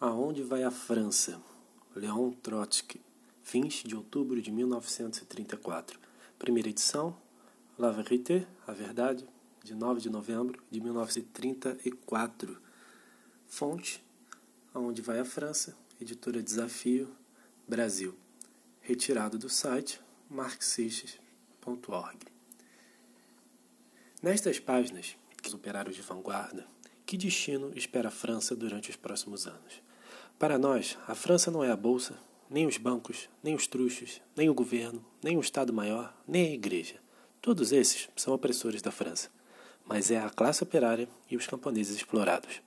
Aonde vai a França? Leon Trotsky, fins de outubro de 1934. Primeira edição, La Vérité, A Verdade, de 9 de novembro de 1934. Fonte, Aonde vai a França? Editora Desafio, Brasil. Retirado do site marxistas.org. Nestas páginas, os operários de vanguarda, que destino espera a França durante os próximos anos? Para nós, a França não é a bolsa, nem os bancos, nem os truxos, nem o governo, nem o Estado-Maior, nem a Igreja. Todos esses são opressores da França, mas é a classe operária e os camponeses explorados.